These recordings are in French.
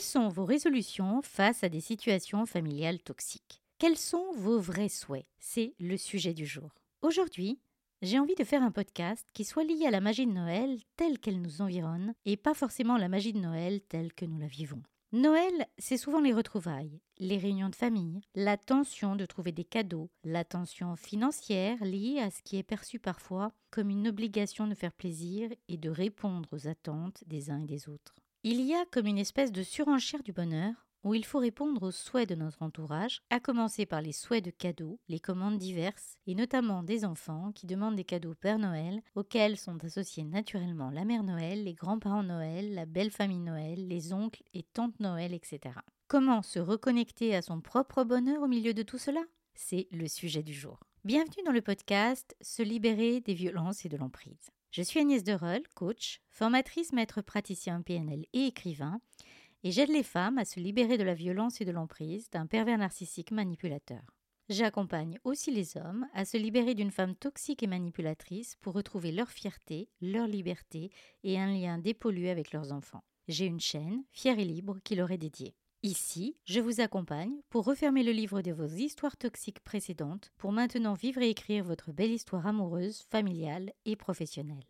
Quelles sont vos résolutions face à des situations familiales toxiques? Quels sont vos vrais souhaits? C'est le sujet du jour. Aujourd'hui, j'ai envie de faire un podcast qui soit lié à la magie de Noël telle qu'elle nous environne et pas forcément la magie de Noël telle que nous la vivons. Noël, c'est souvent les retrouvailles, les réunions de famille, la tension de trouver des cadeaux, la tension financière liée à ce qui est perçu parfois comme une obligation de faire plaisir et de répondre aux attentes des uns et des autres. Il y a comme une espèce de surenchère du bonheur où il faut répondre aux souhaits de notre entourage, à commencer par les souhaits de cadeaux, les commandes diverses, et notamment des enfants qui demandent des cadeaux Père Noël, auxquels sont associés naturellement la mère Noël, les grands-parents Noël, la belle famille Noël, les oncles et tantes Noël, etc. Comment se reconnecter à son propre bonheur au milieu de tout cela? C'est le sujet du jour. Bienvenue dans le podcast Se libérer des violences et de l'emprise. Je suis Agnès Dereul, coach, formatrice maître praticien PNL et écrivain, et j'aide les femmes à se libérer de la violence et de l'emprise d'un pervers narcissique manipulateur. J'accompagne aussi les hommes à se libérer d'une femme toxique et manipulatrice pour retrouver leur fierté, leur liberté et un lien dépollué avec leurs enfants. J'ai une chaîne, fière et libre, qui leur est dédiée. Ici, je vous accompagne pour refermer le livre de vos histoires toxiques précédentes pour maintenant vivre et écrire votre belle histoire amoureuse, familiale et professionnelle.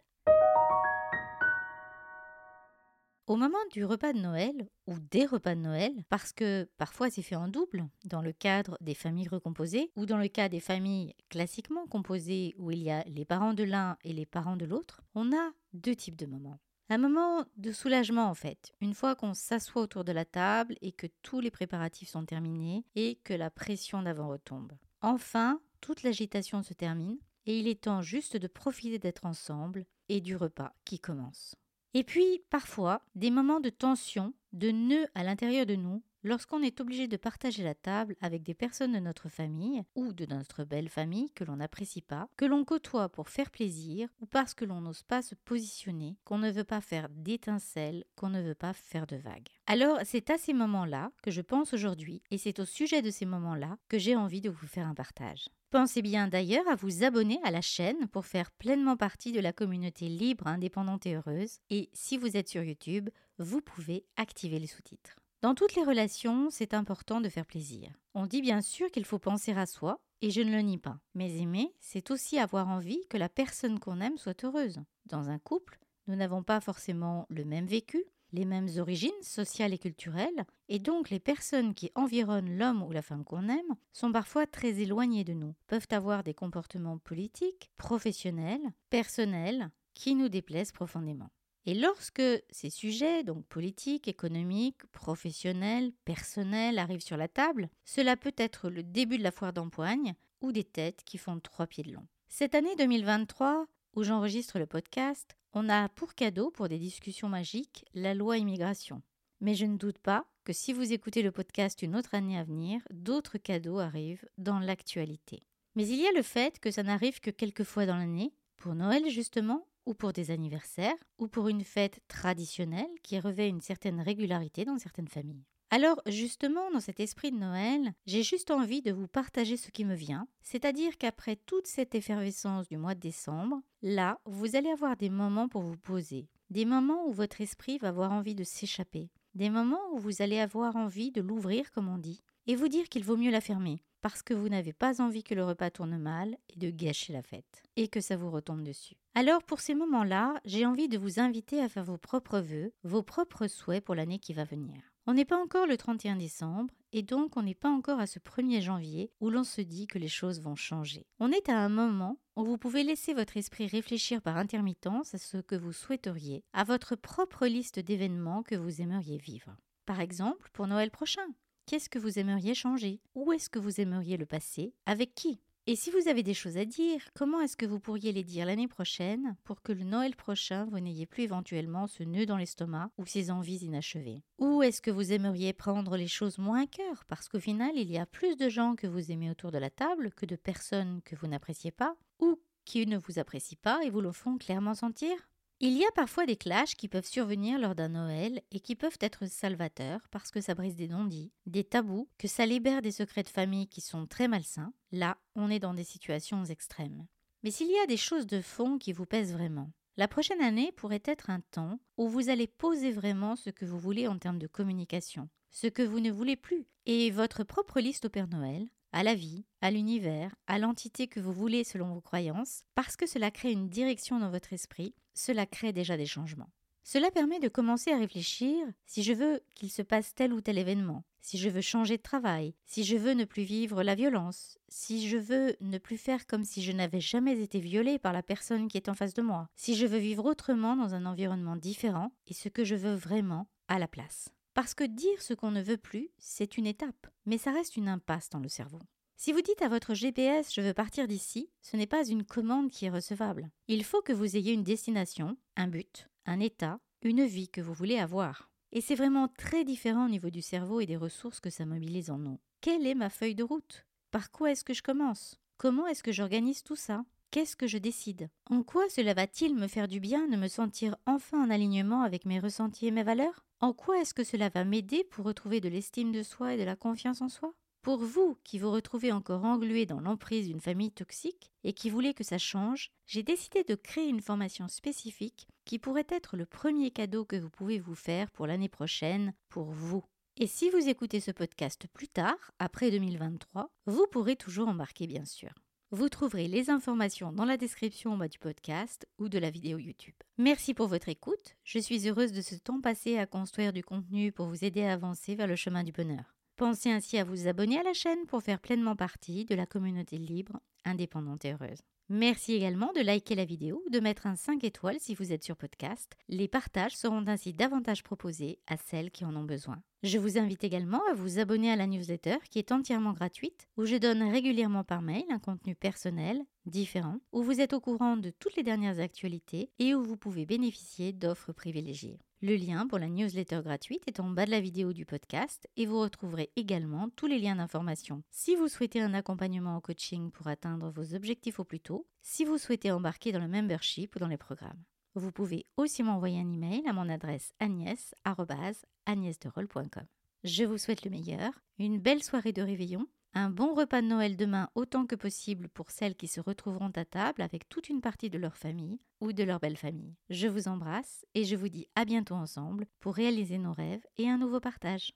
Au moment du repas de Noël, ou des repas de Noël, parce que parfois c'est fait en double, dans le cadre des familles recomposées, ou dans le cas des familles classiquement composées où il y a les parents de l'un et les parents de l'autre, on a deux types de moments. Un moment de soulagement en fait, une fois qu'on s'assoit autour de la table et que tous les préparatifs sont terminés et que la pression d'avant retombe. Enfin, toute l'agitation se termine et il est temps juste de profiter d'être ensemble et du repas qui commence. Et puis, parfois, des moments de tension, de nœuds à l'intérieur de nous, lorsqu'on est obligé de partager la table avec des personnes de notre famille ou de notre belle famille que l'on n'apprécie pas, que l'on côtoie pour faire plaisir ou parce que l'on n'ose pas se positionner, qu'on ne veut pas faire d'étincelles, qu'on ne veut pas faire de vagues. Alors, c'est à ces moments-là que je pense aujourd'hui et c'est au sujet de ces moments-là que j'ai envie de vous faire un partage. Pensez bien d'ailleurs à vous abonner à la chaîne pour faire pleinement partie de la communauté libre, indépendante et heureuse. Et si vous êtes sur YouTube, vous pouvez activer les sous-titres. Dans toutes les relations, c'est important de faire plaisir. On dit bien sûr qu'il faut penser à soi, et je ne le nie pas. Mais aimer, c'est aussi avoir envie que la personne qu'on aime soit heureuse. Dans un couple, nous n'avons pas forcément le même vécu, les mêmes origines sociales et culturelles, et donc les personnes qui environnent l'homme ou la femme qu'on aime sont parfois très éloignées de nous, peuvent avoir des comportements politiques, professionnels, personnels, qui nous déplaisent profondément. Et lorsque ces sujets, donc politiques, économiques, professionnels, personnels, arrivent sur la table, cela peut être le début de la foire d'empoigne ou des têtes qui font trois pieds de long. Cette année 2023, où j'enregistre le podcast, on a pour cadeau, pour des discussions magiques, la loi immigration. Mais je ne doute pas que si vous écoutez le podcast une autre année à venir, d'autres cadeaux arrivent dans l'actualité. Mais il y a le fait que ça n'arrive que quelques fois dans l'année, pour Noël justement, ou pour des anniversaires, ou pour une fête traditionnelle qui revêt une certaine régularité dans certaines familles. Alors justement, dans cet esprit de Noël, j'ai juste envie de vous partager ce qui me vient, c'est-à-dire qu'après toute cette effervescence du mois de décembre, là, vous allez avoir des moments pour vous poser, des moments où votre esprit va avoir envie de s'échapper, des moments où vous allez avoir envie de l'ouvrir comme on dit, et vous dire qu'il vaut mieux la fermer, parce que vous n'avez pas envie que le repas tourne mal et de gâcher la fête, et que ça vous retombe dessus. Alors pour ces moments-là, j'ai envie de vous inviter à faire vos propres vœux, vos propres souhaits pour l'année qui va venir. On n'est pas encore le 31 décembre et donc on n'est pas encore à ce 1er janvier où l'on se dit que les choses vont changer. On est à un moment où vous pouvez laisser votre esprit réfléchir par intermittence à ce que vous souhaiteriez, à votre propre liste d'événements que vous aimeriez vivre. Par exemple, pour Noël prochain, qu'est-ce que vous aimeriez changer? Où est-ce que vous aimeriez le passer? Avec qui? Et si vous avez des choses à dire, comment est-ce que vous pourriez les dire l'année prochaine pour que le Noël prochain, vous n'ayez plus éventuellement ce nœud dans l'estomac ou ces envies inachevées? Ou est-ce que vous aimeriez prendre les choses moins à cœur? Parce qu'au final, il y a plus de gens que vous aimez autour de la table que de personnes que vous n'appréciez pas ou qui ne vous apprécient pas et vous le font clairement sentir? Il y a parfois des clashs qui peuvent survenir lors d'un Noël et qui peuvent être salvateurs parce que ça brise des non-dits, des tabous, que ça libère des secrets de famille qui sont très malsains. Là, on est dans des situations extrêmes. Mais s'il y a des choses de fond qui vous pèsent vraiment, La prochaine année pourrait être un temps où vous allez poser vraiment ce que vous voulez en termes de communication, ce que vous ne voulez plus, et votre propre liste au Père Noël, à la vie, à l'univers, à l'entité que vous voulez selon vos croyances, parce que cela crée une direction dans votre esprit, cela crée déjà des changements. Cela permet de commencer à réfléchir si je veux qu'il se passe tel ou tel événement, si je veux changer de travail, si je veux ne plus vivre la violence, si je veux ne plus faire comme si je n'avais jamais été violée par la personne qui est en face de moi, si je veux vivre autrement dans un environnement différent et ce que je veux vraiment à la place. Parce que dire ce qu'on ne veut plus, c'est une étape, mais ça reste une impasse dans le cerveau. Si vous dites à votre GPS je veux partir d'ici, ce n'est pas une commande qui est recevable. Il faut que vous ayez une destination, un but, un état, une vie que vous voulez avoir. Et c'est vraiment très différent au niveau du cerveau et des ressources que ça mobilise en nous. Quelle est ma feuille de route? Par quoi est-ce que je commence? Comment est-ce que j'organise tout ça? Qu'est-ce que je décide? En quoi cela va-t-il me faire du bien de me sentir enfin en alignement avec mes ressentis et mes valeurs? En quoi est-ce que cela va m'aider pour retrouver de l'estime de soi et de la confiance en soi? Pour vous qui vous retrouvez encore englué dans l'emprise d'une famille toxique et qui voulez que ça change, j'ai décidé de créer une formation spécifique qui pourrait être le premier cadeau que vous pouvez vous faire pour l'année prochaine, pour vous. Et si vous écoutez ce podcast plus tard, après 2023, vous pourrez toujours embarquer bien sûr. Vous trouverez les informations dans la description en bas du podcast ou de la vidéo YouTube. Merci pour votre écoute. Je suis heureuse de ce temps passé à construire du contenu pour vous aider à avancer vers le chemin du bonheur. Pensez ainsi à vous abonner à la chaîne pour faire pleinement partie de la communauté libre, indépendante et heureuse. Merci également de liker la vidéo ou de mettre un 5 étoiles si vous êtes sur podcast. Les partages seront ainsi davantage proposés à celles qui en ont besoin. Je vous invite également à vous abonner à la newsletter qui est entièrement gratuite, où je donne régulièrement par mail un contenu personnel, différent, où vous êtes au courant de toutes les dernières actualités et où vous pouvez bénéficier d'offres privilégiées. Le lien pour la newsletter gratuite est en bas de la vidéo du podcast et vous retrouverez également tous les liens d'information. Si vous souhaitez un accompagnement en coaching pour atteindre vos objectifs au plus tôt, si vous souhaitez embarquer dans le membership ou dans les programmes. Vous pouvez aussi m'envoyer un email à mon adresse agnès.agnèsderol.com. Je vous souhaite le meilleur, une belle soirée de réveillon un bon repas de Noël demain autant que possible pour celles qui se retrouveront à table avec toute une partie de leur famille ou de leur belle famille. Je vous embrasse et je vous dis à bientôt ensemble pour réaliser nos rêves et un nouveau partage.